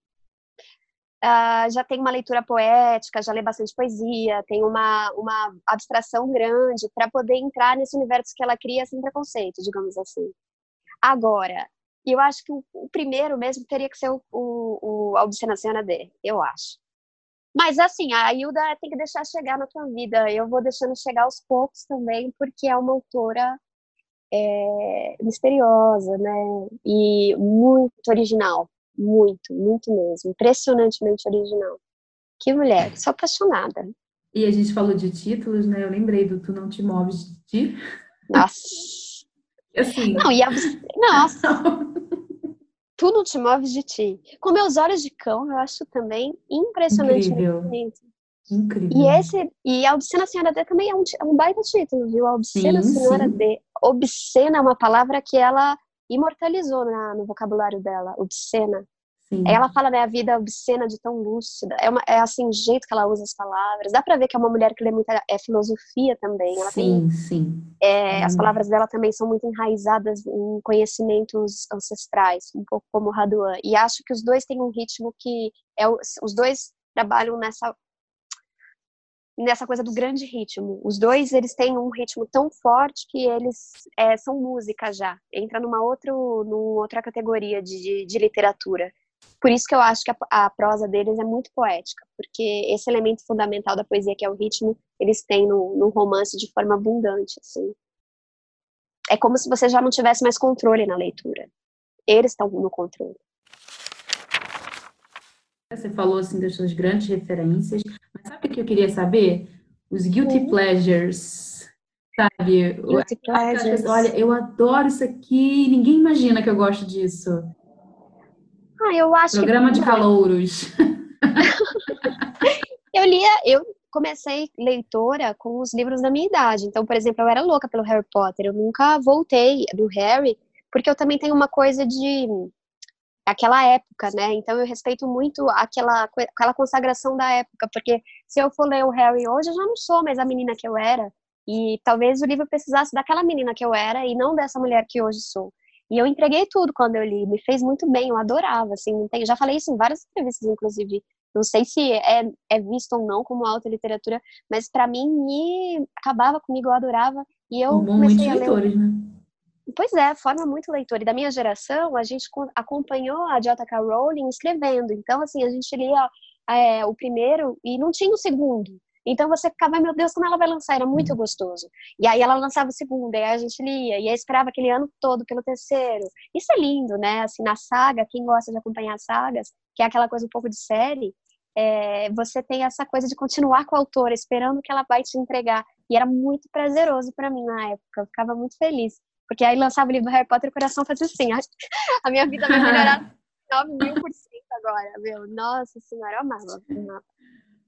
uh, já tem uma leitura poética, já lê bastante poesia, tem uma, uma abstração grande para poder entrar nesse universo que ela cria sem preconceito, digamos assim. Agora, eu acho que o, o primeiro mesmo teria que ser o, o, o D, eu acho. Mas assim, a Hilda tem que deixar chegar na tua vida. Eu vou deixando chegar aos poucos também, porque é uma autora é, misteriosa, né? E muito original, muito, muito mesmo, impressionantemente original. Que mulher, sou apaixonada. E a gente falou de títulos, né? Eu lembrei do Tu Não Te Moves de Ti. Nossa! [LAUGHS] assim. Não, e a... Nossa! [LAUGHS] tu não te moves de ti. Com meus olhos de cão, eu acho também impressionantemente bonito. Incrível. E esse e a Obscena Senhora D também é um, é um baita título, viu? A Obscena sim, Senhora sim. D. Obscena é uma palavra que ela imortalizou na, no vocabulário dela, obscena. Sim. Ela fala, né, a vida obscena de tão lúcida. É, uma, é assim, o jeito que ela usa as palavras. Dá pra ver que é uma mulher que lê muita é, filosofia também. Ela sim, tem, sim. É, hum. As palavras dela também são muito enraizadas em conhecimentos ancestrais, um pouco como Raduan. E acho que os dois têm um ritmo que é os dois trabalham nessa nessa coisa do grande ritmo. Os dois, eles têm um ritmo tão forte que eles é, são música já. Entra numa, outro, numa outra categoria de, de, de literatura. Por isso que eu acho que a, a, prosa deles é muito poética, porque esse elemento fundamental da poesia, que é o ritmo, eles têm no, no romance de forma abundante, assim. É como se você já não tivesse mais controle na leitura. Eles estão no controle. Você falou assim das suas grandes referências, que eu queria saber? Os guilty Sim. pleasures, sabe? Guilty pleasures. Olha, eu adoro isso aqui, ninguém imagina que eu gosto disso. Ah, eu acho Programa que... de calouros. [LAUGHS] eu lia, eu comecei leitora com os livros da minha idade. Então, por exemplo, eu era louca pelo Harry Potter. Eu nunca voltei do Harry, porque eu também tenho uma coisa de aquela época, né? Então eu respeito muito aquela, aquela consagração da época, porque se eu for ler o Harry hoje, eu já não sou mais a menina que eu era. E talvez o livro precisasse daquela menina que eu era e não dessa mulher que hoje sou. E eu entreguei tudo quando eu li, me fez muito bem, eu adorava, assim, já falei isso em várias entrevistas, inclusive. Não sei se é, é visto ou não como alta literatura, mas para mim me acabava comigo, eu adorava. E eu Formou comecei a ler. Leitores, né? Pois é, forma muito leitor. E da minha geração, a gente acompanhou a J.K. Rowling escrevendo. Então, assim, a gente lia é, o primeiro e não tinha o segundo. Então você ficava, meu Deus, como ela vai lançar? Era muito gostoso. E aí ela lançava o segundo, e aí a gente lia, e aí esperava aquele ano todo pelo terceiro. Isso é lindo, né? Assim, na saga, quem gosta de acompanhar sagas, que é aquela coisa um pouco de série, é, você tem essa coisa de continuar com a autora, esperando que ela vai te entregar. E era muito prazeroso para mim na época, eu ficava muito feliz. Porque aí lançava o livro Harry Potter e o coração fazia assim, [LAUGHS] a minha vida vai melhorar [LAUGHS] 9 mil por cento agora, meu. Nossa senhora, eu amava.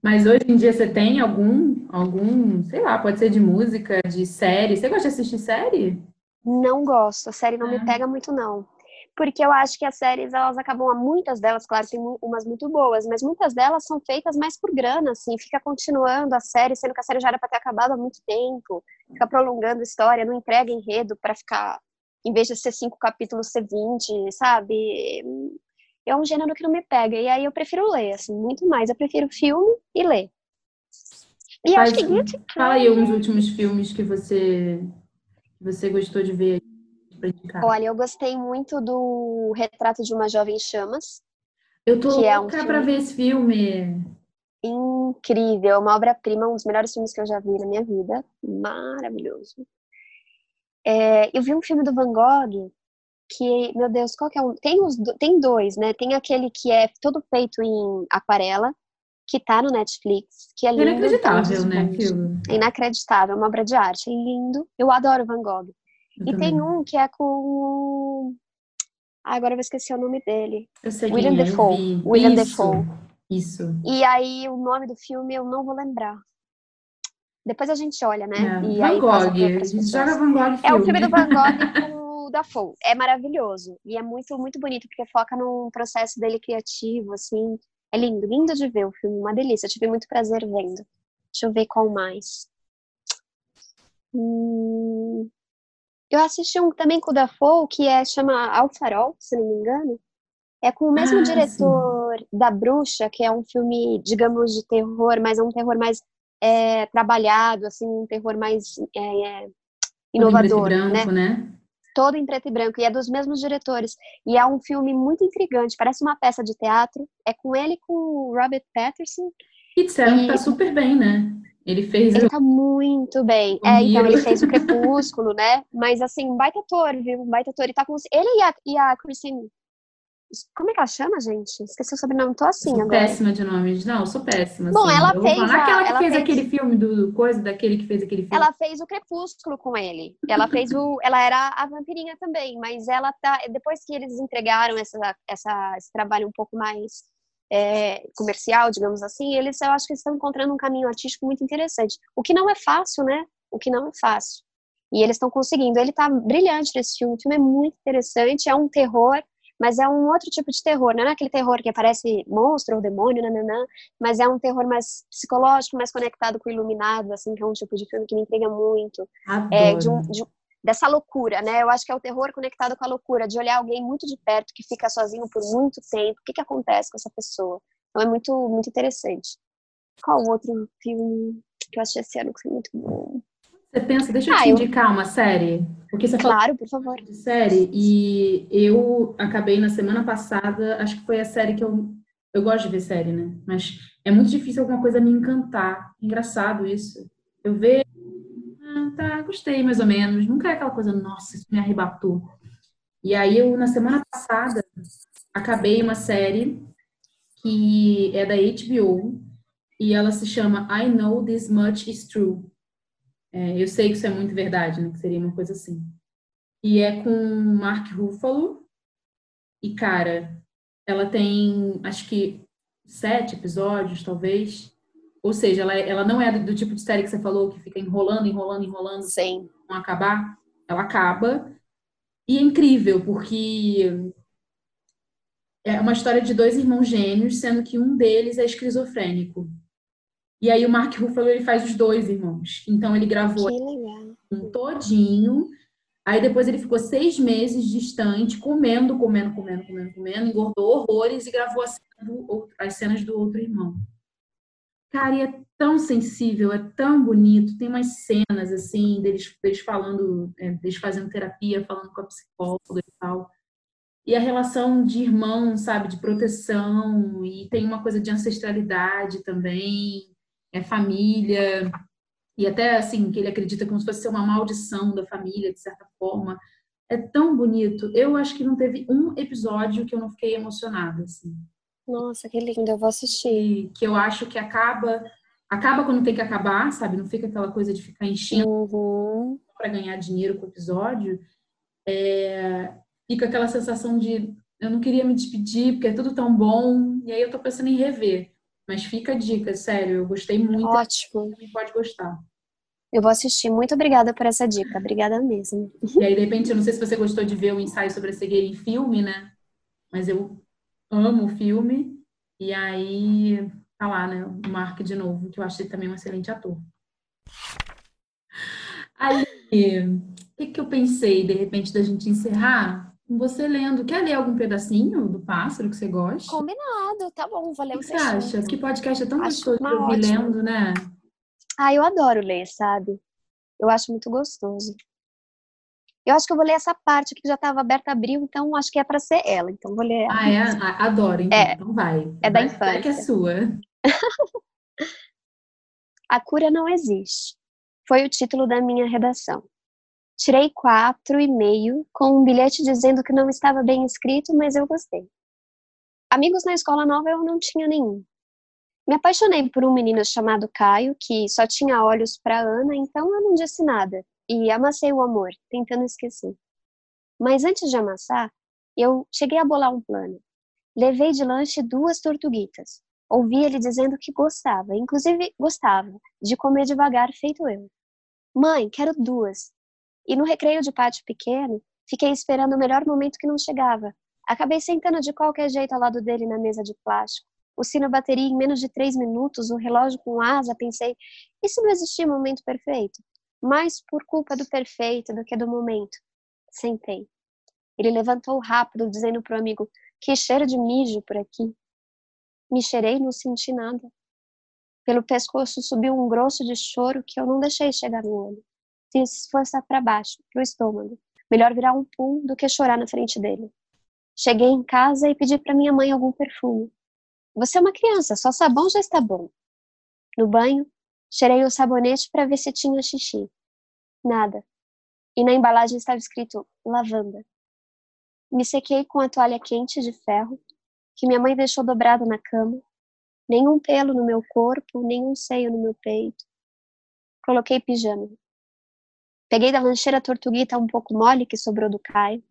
Mas hoje em dia você tem algum, algum, sei lá, pode ser de música, de série. Você gosta de assistir série? Não gosto, a série não é. me pega muito, não porque eu acho que as séries, elas acabam, muitas delas, claro, tem umas muito boas, mas muitas delas são feitas mais por grana, assim, fica continuando a série, sendo que a série já era para ter acabado há muito tempo, fica prolongando a história, não entrega enredo para ficar, em vez de ser cinco capítulos, ser vinte, sabe? É um gênero que não me pega, e aí eu prefiro ler, assim, muito mais, eu prefiro filme e ler. E Faz, acho que Guilty Fala aí uns últimos filmes que você, que você gostou de ver Olha, eu gostei muito do Retrato de uma Jovem Chamas. Eu tô louca é um pra ver esse filme. Incrível, uma obra-prima, um dos melhores filmes que eu já vi na minha vida. Maravilhoso. É, eu vi um filme do Van Gogh que, meu Deus, qual que é um? Tem, os, tem dois, né? Tem aquele que é todo feito em aquarela, que tá no Netflix, que é lindo. Inacreditável, né? Aquilo. Inacreditável, uma obra de arte, é lindo. Eu adoro Van Gogh. Eu e também. tem um que é com. Ah, agora eu vou esquecer o nome dele. Eu sei William quem é, Defoe. William Isso. Defoe. Isso. E aí o nome do filme eu não vou lembrar. Depois a gente olha, né? É. Van Gogh. A gente joga Van Gogh. Filme. É o filme do Van Gogh com o Dafoe. É maravilhoso. E é muito, muito bonito, porque foca num processo dele criativo, assim. É lindo, lindo de ver o filme, uma delícia. Eu tive muito prazer vendo. Deixa eu ver qual mais. Hum... Eu assisti um também com o Dafoe, que é, chama Alfarol, se não me engano. É com o mesmo ah, diretor sim. da Bruxa, que é um filme, digamos, de terror, mas é um terror mais é, trabalhado, assim, um terror mais é, inovador, Todo em preto e branco, né? né? Todo em preto e branco, e é dos mesmos diretores. E é um filme muito intrigante, parece uma peça de teatro. É com ele com o Robert Patterson. E disseram que tá super bem, né? Ele fez. Ele tá muito bem. é, então ele fez o [LAUGHS] Crepúsculo, né? Mas assim, um baita ator, viu? Um baita ator. Ele tá com. Ele e a, e a Christine. Como é que ela chama, gente? Esqueci o sobrenome, tô assim sou agora. péssima de nomes. Não, sou péssima. Bom, assim. ela fez. A, aquela que fez, fez aquele filme do coisa, daquele que fez aquele filme. Ela fez o Crepúsculo com ele. Ela fez o. Ela era a vampirinha também, mas ela tá. Depois que eles entregaram essa, essa, esse trabalho um pouco mais é, comercial, digamos assim, eles eu acho que estão encontrando um caminho artístico muito interessante. O que não é fácil, né? O que não é fácil. E eles estão conseguindo. Ele está brilhante nesse filme. O filme é muito interessante, é um terror, mas é um outro tipo de terror. Não é aquele terror que aparece monstro ou demônio, nananã, mas é um terror mais psicológico, mais conectado com o iluminado, assim, que é um tipo de filme que me intriga muito. É, de um, de, dessa loucura, né? Eu acho que é o terror conectado com a loucura, de olhar alguém muito de perto que fica sozinho por muito tempo. O que, que acontece com essa pessoa? Então é muito, muito interessante. Qual outro filme que eu achei esse ano que foi muito bom? Você pensa, deixa eu ah, te indicar eu... uma série. Porque você claro, por favor. De série, e eu acabei na semana passada, acho que foi a série que eu. Eu gosto de ver série, né? Mas é muito difícil alguma coisa me encantar. Engraçado isso. Eu vejo tá, gostei mais ou menos. Nunca é aquela coisa, nossa, isso me arrebatou. E aí eu, na semana passada, acabei uma série que é da HBO e ela se chama I Know This Much Is True. É, eu sei que isso é muito verdade, né? Que seria uma coisa assim. E é com Mark Ruffalo. E, cara, ela tem, acho que, sete episódios, talvez. Ou seja, ela, é, ela não é do, do, tipo de série que você falou, que fica enrolando, enrolando, enrolando, sem não acabar. Ela acaba. E é incrível, porque é uma história de dois irmãos gêmeos, sendo que um deles é esquizofrênico. E aí o Mark Ruffalo ele faz os dois irmãos. Então ele gravou um todinho. Aí depois ele ficou seis meses distante, comendo, comendo, comendo, comendo, comendo, engordou horrores e gravou as cenas do outro irmão. Cara, e é tão sensível, é tão bonito. Tem umas cenas, assim, deles, deles falando, é, deles fazendo terapia, falando com a psicóloga e tal. E a relação de irmão, sabe, de proteção, e tem uma coisa de ancestralidade também, é família, e até assim, que ele acredita como se fosse uma maldição da família, de certa forma. É tão bonito. Eu acho que não teve um episódio que eu não fiquei emocionada, assim. Nossa, que lindo, eu vou assistir. Que eu acho que acaba acaba quando tem que acabar, sabe? Não fica aquela coisa de ficar enchendo uhum. para ganhar dinheiro com o episódio. É, fica aquela sensação de eu não queria me despedir porque é tudo tão bom e aí eu tô pensando em rever. Mas fica a dica, sério, eu gostei muito. Ótimo. Também pode gostar. Eu vou assistir. Muito obrigada por essa dica. Obrigada mesmo. E aí, de repente, eu não sei se você gostou de ver o ensaio sobre a cegueira em filme, né? Mas eu amo o filme. E aí, tá lá, né? O Mark de novo, que eu achei também um excelente ator. Aí, o que, que eu pensei, de repente, da gente encerrar? Com você lendo. Quer ler algum pedacinho do pássaro que você gosta? Combinado, tá bom, vou ler o que você acha? Que podcast é tão acho gostoso de ouvir lendo, né? Ah, eu adoro ler, sabe? Eu acho muito gostoso. Eu acho que eu vou ler essa parte aqui que já estava aberta abril, então acho que é para ser ela. Então vou ler. Ah, é? Adoro, então, é, então vai. É da infância. É que é sua. [LAUGHS] A cura não existe. Foi o título da minha redação. Tirei quatro e meio com um bilhete dizendo que não estava bem escrito, mas eu gostei. Amigos na escola nova eu não tinha nenhum. Me apaixonei por um menino chamado Caio, que só tinha olhos para Ana, então eu não disse nada e amassei o amor, tentando esquecer. Mas antes de amassar, eu cheguei a bolar um plano. Levei de lanche duas tortuguitas. Ouvi ele dizendo que gostava, inclusive gostava, de comer devagar, feito eu. Mãe, quero duas. E no recreio de pátio pequeno, fiquei esperando o melhor momento que não chegava. Acabei sentando de qualquer jeito ao lado dele na mesa de plástico. O sino bateria em menos de três minutos, o relógio com asa. Pensei, e se não existia momento perfeito? Mais por culpa do perfeito do que do momento. Sentei. Ele levantou rápido, dizendo para o amigo: Que cheiro de mijo por aqui. Me cheirei e não senti nada. Pelo pescoço subiu um grosso de choro que eu não deixei chegar no olho. Fiz força para baixo, para o estômago. Melhor virar um pum do que chorar na frente dele. Cheguei em casa e pedi para minha mãe algum perfume. Você é uma criança, só sabão já está bom. No banho, cheirei o sabonete para ver se tinha xixi. Nada. E na embalagem estava escrito lavanda. Me sequei com a toalha quente de ferro que minha mãe deixou dobrado na cama. Nenhum pelo no meu corpo, nenhum seio no meu peito. Coloquei pijama. Peguei da lancheira tortuguita um pouco mole que sobrou do Caio,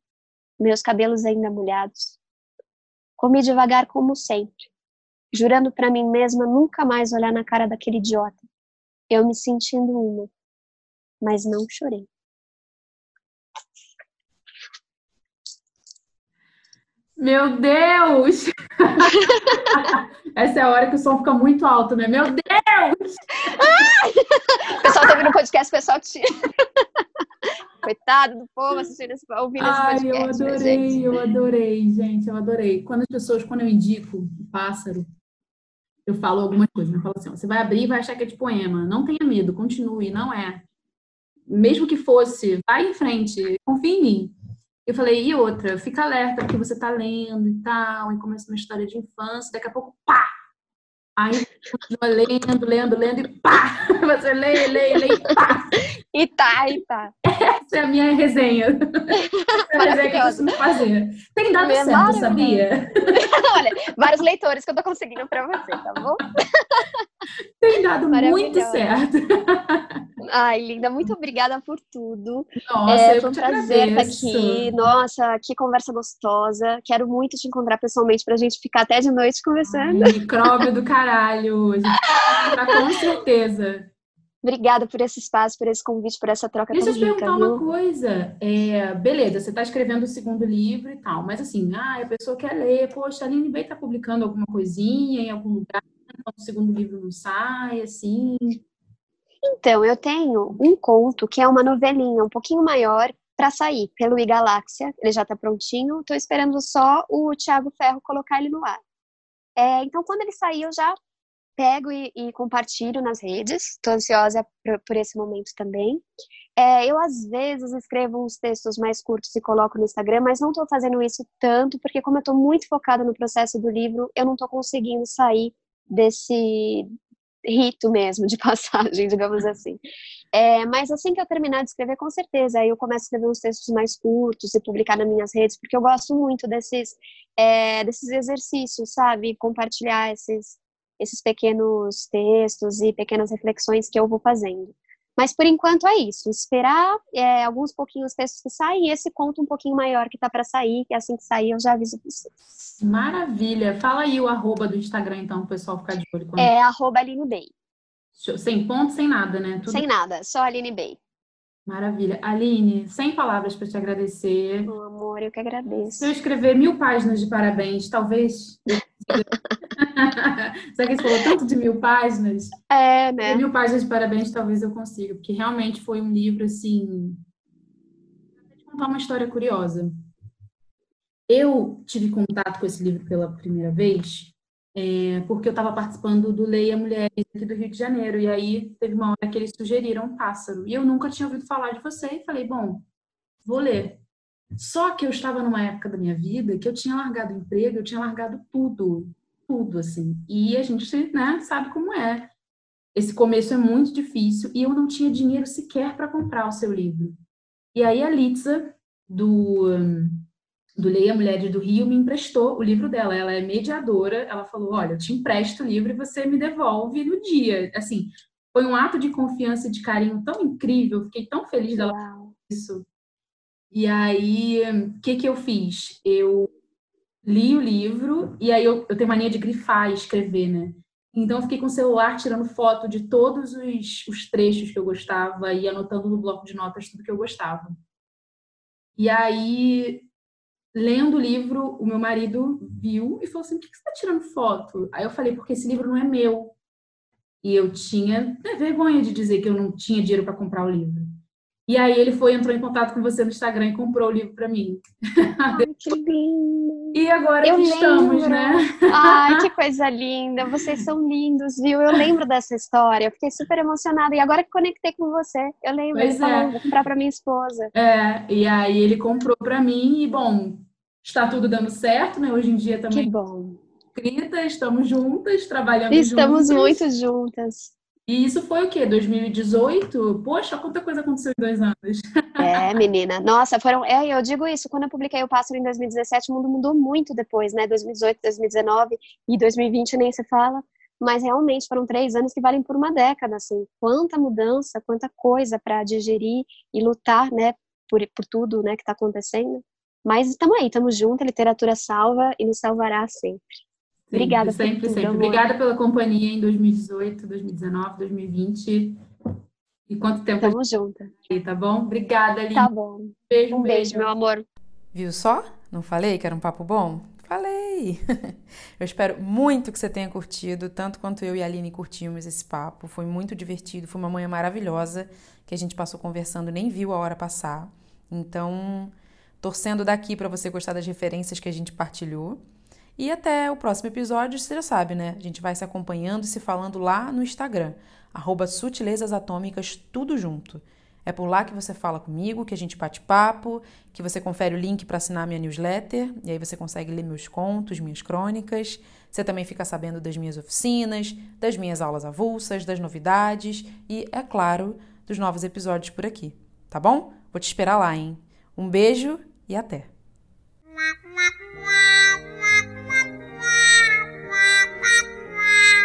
meus cabelos ainda molhados. Comi devagar como sempre, jurando para mim mesma nunca mais olhar na cara daquele idiota. Eu me sentindo uma, mas não chorei. Meu Deus! [LAUGHS] Essa é a hora que o som fica muito alto, né? Meu Deus! o [LAUGHS] pessoal tá ouvindo o podcast, o pessoal tira. [LAUGHS] Coitado do povo assistindo esse, ouvindo Ai, esse podcast. Eu né, adorei, né, eu adorei, gente, eu adorei. Quando as pessoas, quando eu indico o pássaro, eu falo algumas coisas, né? Eu falo assim, ó, você vai abrir e vai achar que é de poema. Não tenha medo, continue, não é. Mesmo que fosse, vai em frente, confia em mim. Eu falei, e outra, fica alerta, porque você tá lendo e tal, e começa uma história de infância, daqui a pouco, pá! Aí continua lendo, lendo, lendo e pá! [LAUGHS] Você lê, lê, lê e pá! E tá, e tá. Essa é a minha resenha. Essa é a resenha que eu costumo fazer. Tem dado Minha certo, sabia? [LAUGHS] Olha, vários leitores que eu tô conseguindo pra você, tá bom? [LAUGHS] Tem dado muito certo. [LAUGHS] Ai, linda, muito obrigada por tudo. Nossa, é, foi um prazer estar aqui. Nossa, que conversa gostosa. Quero muito te encontrar pessoalmente pra gente ficar até de noite conversando. Ai, micróbio do caralho. A gente vai encontrar com certeza. Obrigada por esse espaço, por esse convite, por essa troca Deixa tão rica. Deixa eu te perguntar uma coisa. É, beleza, você está escrevendo o segundo livro e tal, mas assim, ah, a pessoa quer ler, poxa, a Aline Bey está publicando alguma coisinha em algum lugar, o segundo livro não sai, assim. Então, eu tenho um conto que é uma novelinha um pouquinho maior para sair pelo iGaláxia, ele já está prontinho, estou esperando só o Thiago Ferro colocar ele no ar. É, então, quando ele sair, eu já pego e, e compartilho nas redes. Estou ansiosa por, por, esse momento também. É, eu, às vezes, escrevo uns textos mais curtos e coloco no Instagram, mas não estou fazendo isso tanto, porque, como eu estou muito focada no processo do livro, eu não estou conseguindo sair desse, rito mesmo de [LAUGHS] passagem, digamos assim. É, mas assim que eu terminar de escrever, com certeza, aí eu começo a escrever uns textos mais curtos e publicar nas minhas redes, porque eu gosto muito desses, é, desses exercícios, sabe? Compartilhar esses, esses pequenos textos e pequenas reflexões que eu vou fazendo. Mas por enquanto é isso, esperar é, alguns pouquinhos textos que saem e esse conto um pouquinho maior que tá para sair, que assim que sair eu já aviso vocês. Maravilha! Fala aí o arroba do Instagram, então, o pessoal ficar de olho. Quando... É arroba Aline Bay. Sem ponto, sem nada, né? Tudo... Sem nada, só Aline Bay. Maravilha. Aline, sem palavras para te agradecer. Meu amor, eu que agradeço. Se eu escrever mil páginas de parabéns, talvez. [LAUGHS] [LAUGHS] Sabe que você falou tanto de mil páginas? É, né? Mil páginas de parabéns, talvez eu consiga, porque realmente foi um livro assim. Vou te contar uma história curiosa. Eu tive contato com esse livro pela primeira vez é, porque eu estava participando do Leia Mulheres aqui do Rio de Janeiro, e aí teve uma hora que eles sugeriram um pássaro, e eu nunca tinha ouvido falar de você, e falei, bom, vou ler. Só que eu estava numa época da minha vida que eu tinha largado o emprego, eu tinha largado tudo, tudo, assim, e a gente, né, sabe como é. Esse começo é muito difícil, e eu não tinha dinheiro sequer para comprar o seu livro. E aí a Litza, do... Do Leia Mulheres do Rio me emprestou o livro dela. Ela é mediadora. Ela falou: Olha, eu te empresto o livro e você me devolve no dia. Assim, foi um ato de confiança e de carinho tão incrível. Fiquei tão feliz dela Uau. isso. E aí, o que, que eu fiz? Eu li o livro e aí eu, eu tenho mania de grifar e escrever, né? Então, eu fiquei com o celular tirando foto de todos os, os trechos que eu gostava e anotando no bloco de notas tudo que eu gostava. E aí, lendo o livro, o meu marido viu e falou assim: por que você está tirando foto? Aí eu falei: porque esse livro não é meu. E eu tinha né, vergonha de dizer que eu não tinha dinheiro para comprar o livro. E aí ele foi, entrou em contato com você no Instagram e comprou o livro para mim. Ai, [LAUGHS] que lindo! E agora eu estamos, né? Ai, [LAUGHS] que coisa linda! Vocês são lindos, viu? Eu lembro dessa história, eu fiquei super emocionada. E agora que conectei com você, eu lembro, pois ele falou, é. vou comprar para minha esposa. É, e aí ele comprou para mim e, bom, está tudo dando certo, né? Hoje em dia também. Que bom. Escrita, estamos juntas, trabalhando estamos juntas. Estamos muito juntas. E isso foi o quê? 2018? Poxa, quanta coisa aconteceu em dois anos. É, menina. Nossa, foram. É, eu digo isso. Quando eu publiquei o Pássaro em 2017, o mundo mudou muito depois, né? 2018, 2019 e 2020 nem se fala. Mas realmente foram três anos que valem por uma década, assim. Quanta mudança, quanta coisa para digerir e lutar, né? Por, por tudo, né? Que está acontecendo. Mas estamos aí, estamos juntos, a literatura salva e nos salvará sempre. Obrigada sempre, por tudo, sempre. Amor. Obrigada pela companhia em 2018, 2019, 2020. E quanto tempo Tamo junto. Aí, tá bom? Obrigada, Aline. Tá bom. Beijo, um beijo, beijo, meu amor. Viu só? Não falei que era um papo bom? Falei! [LAUGHS] Eu espero muito que você tenha curtido, tanto quanto eu e a Aline curtimos esse papo. Foi muito divertido, foi uma manhã maravilhosa que a gente passou conversando, nem viu a hora passar. Então, Torcendo daqui para você gostar das referências que a gente partilhou. E até o próximo episódio, você já sabe, né? A gente vai se acompanhando e se falando lá no Instagram, arroba tudo junto. É por lá que você fala comigo, que a gente bate papo, que você confere o link para assinar minha newsletter, e aí você consegue ler meus contos, minhas crônicas. Você também fica sabendo das minhas oficinas, das minhas aulas avulsas, das novidades e, é claro, dos novos episódios por aqui. Tá bom? Vou te esperar lá, hein? Um beijo e até! Apa.